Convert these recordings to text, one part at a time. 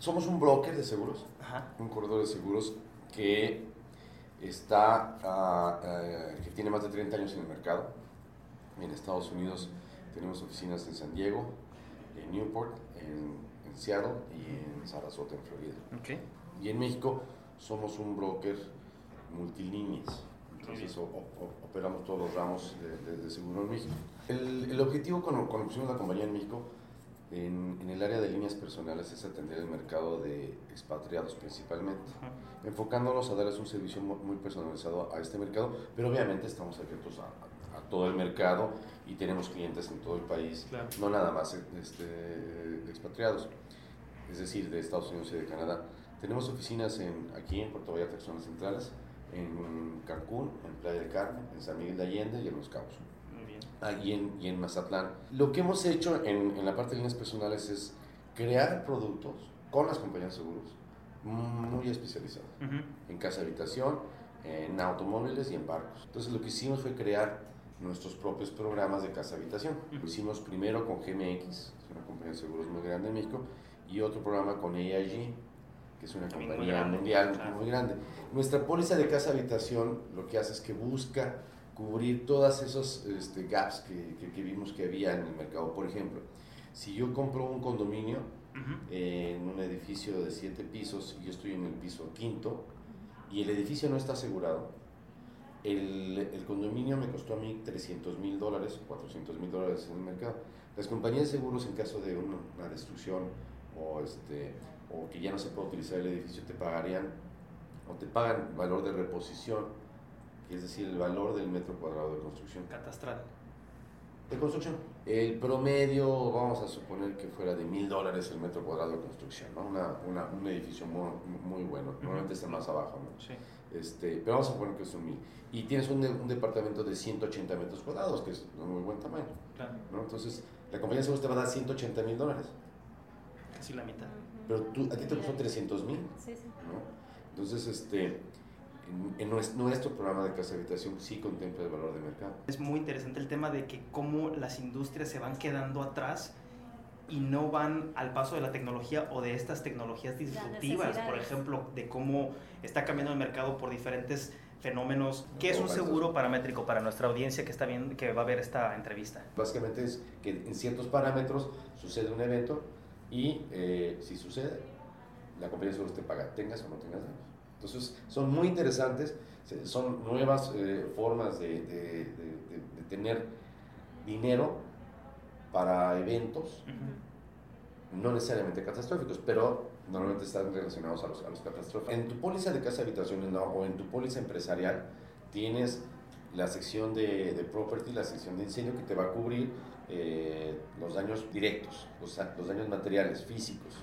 Somos un broker de seguros, un corredor de seguros que está, ah, eh, que tiene más de 30 años en el mercado. En Estados Unidos tenemos oficinas en San Diego, en Newport, en, Seattle y en Sarasota, en Florida. Y en México somos un broker multilíneas. Entonces operamos todos los ramos de, seguro en México. El, el objetivo con, con la compañía en México en, en, el área de líneas personales es atender el mercado de expatriados principalmente, enfocándonos a darles un servicio muy, personalizado a este mercado, pero obviamente estamos abiertos a, a, todo el mercado y tenemos clientes en todo el país, no nada más este, expatriados, es decir, de Estados Unidos y de Canadá. Tenemos oficinas en, aquí en Puerto Vallarta, zonas centrales, en Cancún, en Playa del Carmen, en San Miguel de Allende y en Los Cabos y en, y en Mazatlán. Lo que hemos hecho en, en la parte de líneas personales es crear productos con las compañías de seguros muy especializados en casa habitación, en automóviles y en barcos. Entonces lo que hicimos fue crear nuestros propios programas de casa habitación. Lo hicimos primero con GMX, una compañía de seguros muy grande en México, y otro programa con AIG, que es una compañía mundial muy grande. Nuestra póliza de casa habitación lo que hace es que busca cubrir todas esos este, gaps que, que, vimos que había en el mercado. Por ejemplo, si yo compro un condominio en un edificio de siete pisos y yo estoy en el piso quinto y el edificio no está asegurado, el, el condominio me costó a mí 300 mil dólares, 400 mil dólares en el mercado. Las compañías de seguros en caso de una, destrucción o, este, o que ya no se puede utilizar el edificio te pagarían o te pagan valor de reposición es decir, el valor del metro cuadrado de construcción. Catastral. De construcción. El promedio, vamos a suponer que fuera de mil dólares el metro cuadrado de construcción, ¿no? Una, una, un edificio muy, muy bueno, normalmente está más abajo, ¿no? Sí. Este, pero vamos a suponer que son mil. Y tienes un, un, departamento de 180 metros cuadrados, que es un muy buen tamaño. Claro. ¿no? Entonces, la compañía de seguros te va a dar 180 mil dólares. Casi la mitad. Pero tú, a ti te costó 300 mil. Sí, sí. ¿no? Entonces, este en, nuestro programa de casa habitación sí contempla el valor de mercado. Es muy interesante el tema de que cómo las industrias se van quedando atrás y no van al paso de la tecnología o de estas tecnologías disruptivas, por ejemplo, de cómo está cambiando el mercado por diferentes fenómenos. ¿Qué es un seguro paramétrico para nuestra audiencia que está viendo, que va a ver esta entrevista? Básicamente es que en ciertos parámetros sucede un evento y eh, si sucede, la compañía de seguros te paga, tengas o no tengas daños. Entonces, son muy interesantes, son nuevas eh, formas de, de, de, tener dinero para eventos, no necesariamente catastróficos, pero normalmente están relacionados a los, a los catastróficos. En tu póliza de casa habitación o en tu póliza empresarial tienes la sección de, de, property, la sección de incendio que te va a cubrir eh, los daños directos, los, los, daños materiales, físicos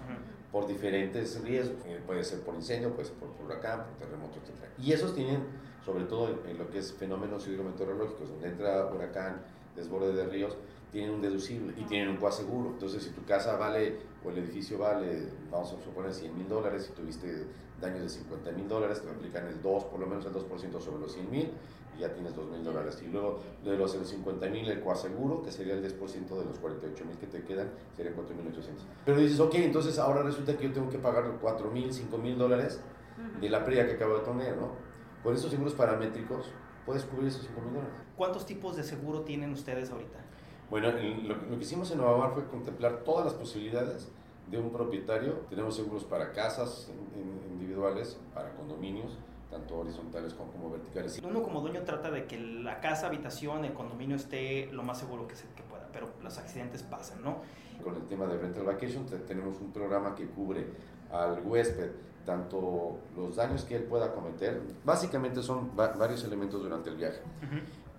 por diferentes riesgos. Eh, puede ser por incendio, puede ser por, huracán, por terremoto, etc. Y esos tienen, sobre todo en, lo que es fenómenos hidrometeorológicos, donde entra huracán, desborde de ríos, tienen un deducible y tienen un coaseguro. Entonces, si tu casa vale o el edificio vale, vamos a suponer 100 mil dólares, y tuviste daños de 50 mil dólares, te aplican el 2, por lo menos el 2% sobre los 100 mil ya tienes 2 mil dólares. Y luego de los 50 mil, el coaseguro, que sería el 10% de los 48 mil que te quedan, serían 4 mil 800. Pero dices, ok, entonces ahora resulta que yo tengo que pagar 4 mil, 5 mil dólares de la pérdida que acabo de tener, ¿no? Con estos seguros paramétricos puedes cubrir esos 5 mil dólares. ¿Cuántos tipos de seguro tienen ustedes ahorita? Bueno, lo, que hicimos en Nueva Mar fue contemplar todas las posibilidades de un propietario. Tenemos seguros para casas individuales, para condominios, tanto horizontales como, verticales. Uno como dueño trata de que la casa, habitación, el condominio esté lo más seguro que, se, que pueda, pero los accidentes pasan, ¿no? Con el tema de rental vacation tenemos un programa que cubre al huésped tanto los daños que él pueda cometer, básicamente son varios elementos durante el viaje.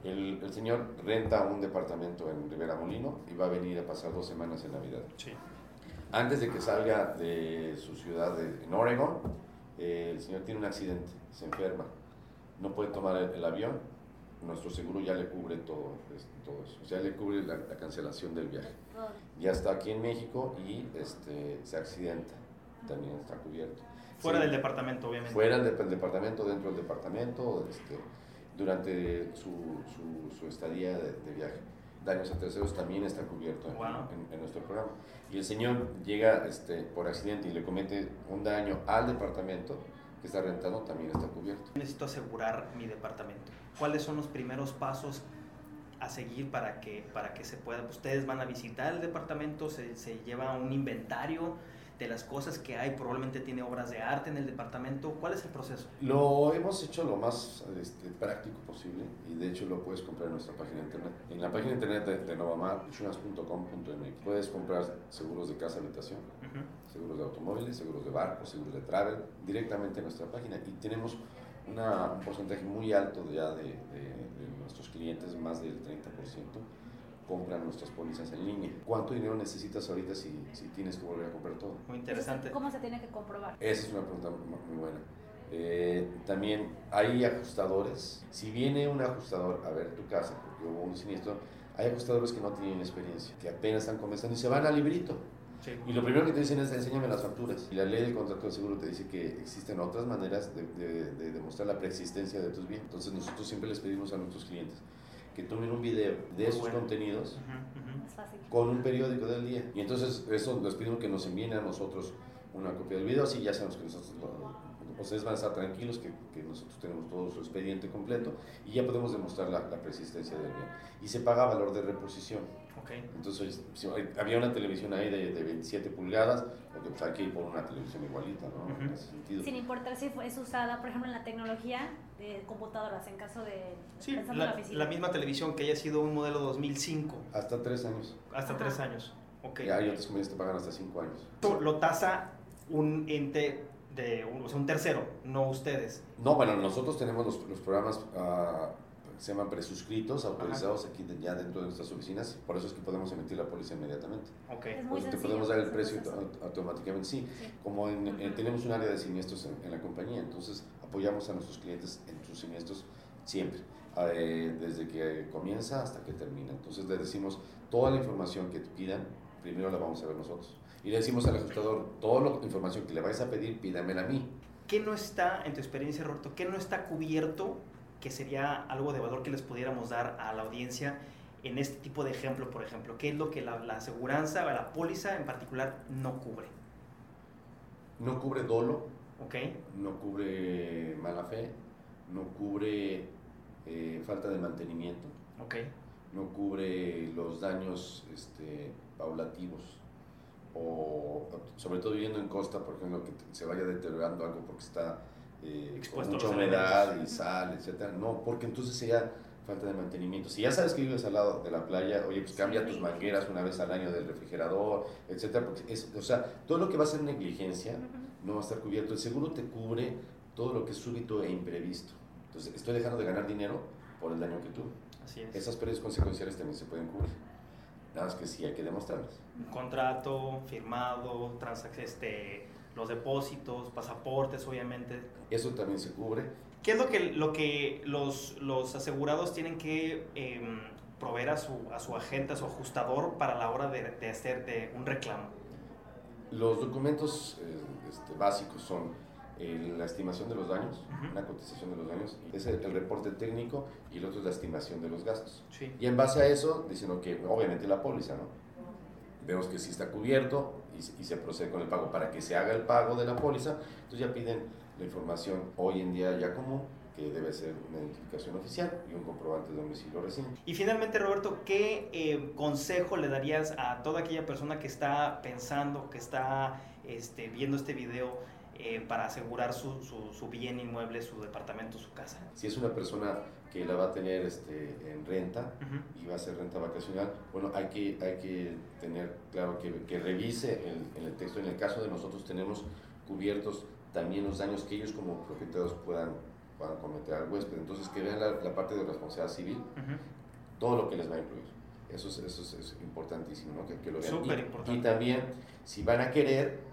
el, el, señor renta un departamento en Rivera Molino y va a venir a pasar dos semanas en Navidad. Sí. Antes de que salga de su ciudad de, en Oregon, eh, el señor tiene un accidente, se enferma, no puede tomar el, avión, nuestro seguro ya le cubre todo, todo eso, ya le cubre la, cancelación del viaje. Ya está aquí en México y este, se accidenta, también está cubierto. Fuera del departamento, obviamente. Fuera del, departamento, dentro del departamento, este, durante su, su, estadía de, viaje. Daños a terceros también está cubierto en, nuestro programa. Y el señor llega este, por accidente y le comete un daño al departamento que está rentando, también está cubierto. Necesito asegurar mi departamento. ¿Cuáles son los primeros pasos a seguir para que, para que se pueda? Ustedes van a visitar el departamento, se, se lleva un inventario de las cosas que hay, probablemente tiene obras de arte en el departamento. ¿Cuál es el proceso? Lo hemos hecho lo más este, práctico posible y de hecho lo puedes comprar en nuestra página de internet. En la página de internet de, de Novamar, puedes comprar seguros de casa habitación, seguros de automóviles, seguros de barcos, seguros de travel, directamente en nuestra página y tenemos una, un porcentaje muy alto ya de, de nuestros clientes, más del 30% compran nuestras pólizas en línea. ¿Cuánto dinero necesitas ahorita si, si tienes que volver a comprar todo? Muy interesante. ¿Cómo se tiene que comprobar? Esa es una pregunta muy buena. Eh, también hay ajustadores. Si viene un ajustador a ver tu casa porque hubo un siniestro, hay ajustadores que no tienen experiencia, que apenas están comenzando y se van al librito. Sí. Y lo primero que te dicen es enséñame las facturas. Y la ley del contrato de seguro te dice que existen otras maneras de, de, de demostrar la preexistencia de tus bienes. Entonces nosotros siempre les pedimos a nuestros clientes que tomen un video de esos contenidos con un periódico del día. Y entonces eso les pido que nos envíen a nosotros una copia del video, así ya sabemos que nosotros ustedes van a estar tranquilos que, que, nosotros tenemos todo su expediente completo y ya podemos demostrar la, la persistencia del bien. Y se paga valor de reposición. Entonces, si había una televisión ahí de, de 27 pulgadas, porque pues hay que ir por una televisión igualita, ¿no? En ese sentido. Sin importar si es usada, por ejemplo, en la tecnología de computadoras, en caso de... Sí, la, la, misma televisión que haya sido un modelo 2005. Hasta tres años. Hasta tres años, ok. Y hay otras compañías que pagan hasta cinco años. Lo tasa un ente de, un, o sea, un tercero, no ustedes. No, bueno, nosotros tenemos los, los programas... Uh, se llaman presuscritos, autorizados aquí ya dentro de nuestras oficinas, por eso es que podemos emitir la póliza inmediatamente. Okay. Por eso te podemos dar el precio automáticamente, sí. Como en, tenemos un área de siniestros en, la compañía, entonces apoyamos a nuestros clientes en sus siniestros siempre, eh, desde que comienza hasta que termina. Entonces le decimos toda la información que te pidan, primero la vamos a ver nosotros. Y le decimos al ajustador, toda la información que le vais a pedir, pídamela a mí. ¿Qué no está, en tu experiencia, Roberto, qué no está cubierto que sería algo de valor que les pudiéramos dar a la audiencia en este tipo de ejemplo, por ejemplo? ¿Qué es lo que la, la aseguranza o la póliza en particular no cubre? No cubre dolo. Ok. No cubre mala fe. No cubre eh, falta de mantenimiento. Ok. No cubre los daños este, paulativos. O sobre todo viviendo en costa, por ejemplo, que se vaya deteriorando algo porque está eh, con mucha humedad y sal, etcétera. No, porque entonces sería falta de mantenimiento. Si ya sabes que vives al lado de la playa, oye, pues cambia tus mangueras una vez al año del refrigerador, etcétera. Porque es, o sea, todo lo que va a ser negligencia no va a estar cubierto. El seguro te cubre todo lo que es súbito e imprevisto. Entonces, estoy dejando de ganar dinero por el daño que tú. Así es. Esas pérdidas consecuenciales también se pueden cubrir. Nada más que sí hay que demostrarlas. Un contrato firmado, este, los depósitos, pasaportes, obviamente. Eso también se cubre. ¿Qué es lo que, lo que los, los asegurados tienen que eh, proveer a su, a su agente, a su ajustador para la hora de, de hacer de un reclamo? Los documentos eh, este, básicos son eh, la estimación de los daños, una cotización de los daños, es el, reporte técnico y el otro es la estimación de los gastos. Sí. Y en base a eso, diciendo que obviamente la póliza, ¿no? Vemos que sí está cubierto, y, se procede con el pago para que se haga el pago de la póliza. Entonces ya piden la información hoy en día ya común, que debe ser una identificación oficial y un comprobante de domicilio reciente. Y finalmente, Roberto, ¿qué eh, consejo le darías a toda aquella persona que está pensando, que está este, viendo este video eh, para asegurar su, su, su, bien inmueble, su departamento, su casa? Si es una persona que la va a tener este, en renta y va a ser renta vacacional, bueno, hay que, hay que tener claro que, que revise el, el, texto. En el caso de nosotros tenemos cubiertos también los daños que ellos como propietarios puedan, puedan cometer al huésped. Entonces, que vean la, la parte de responsabilidad civil, todo lo que les va a incluir. Eso es, eso es, importantísimo, ¿no? que, que lo vean. Súper importante. Y también, si van a querer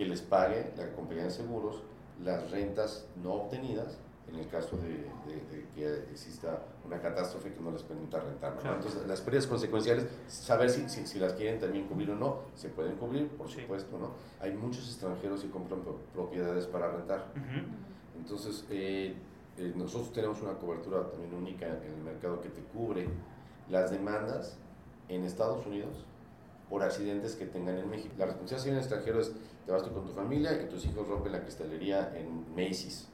que les pague la compañía de seguros las rentas no obtenidas, en el caso de, de, que exista una catástrofe que no les permita rentar. ¿no? Entonces, las pérdidas consecuenciales, saber si, si, si, las quieren también cubrir o no, se pueden cubrir, por sí. supuesto. ¿no? Hay muchos extranjeros que compran propiedades para rentar. Uh -huh. Entonces, eh, eh, nosotros tenemos una cobertura también única en el mercado que te cubre las demandas en Estados Unidos por accidentes que tengan en México. La responsabilidad civil en extranjero es, te vas tú con tu familia y tus hijos rompen la cristalería en Macy's.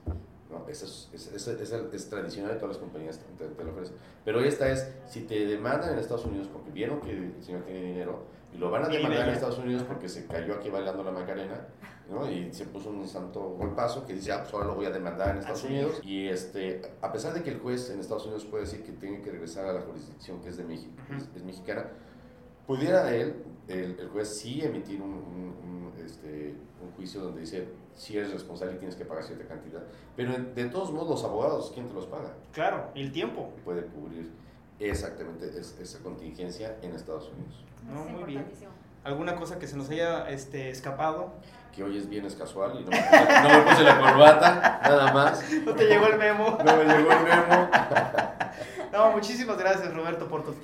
¿no? Esa es, es, tradicional de todas las compañías te, te, lo ofrecen. Pero esta es, si te demandan en Estados Unidos porque vieron que el señor tiene dinero y lo van a demandar en Estados Unidos porque se cayó aquí bailando la Macarena, ¿no? Y se puso un santo golpazo que dice, ah, pues ahora lo voy a demandar en Estados Unidos. Y este, a pesar de que el juez en Estados Unidos puede decir que tiene que regresar a la jurisdicción que es de México, es, mexicana, pudiera él, el, el, juez sí emitir un, un, este, un, juicio donde dice si eres responsable y tienes que pagar cierta cantidad. Pero de todos modos, los abogados, ¿quién te los paga? Claro, el tiempo. Puede cubrir exactamente esa contingencia en Estados Unidos. No, muy bien. ¿Alguna cosa que se nos haya este, escapado? Que hoy es viernes casual y no me, no me puse la corbata, nada más. No te llegó el memo. No me llegó el memo. no, muchísimas gracias Roberto por tu tiempo.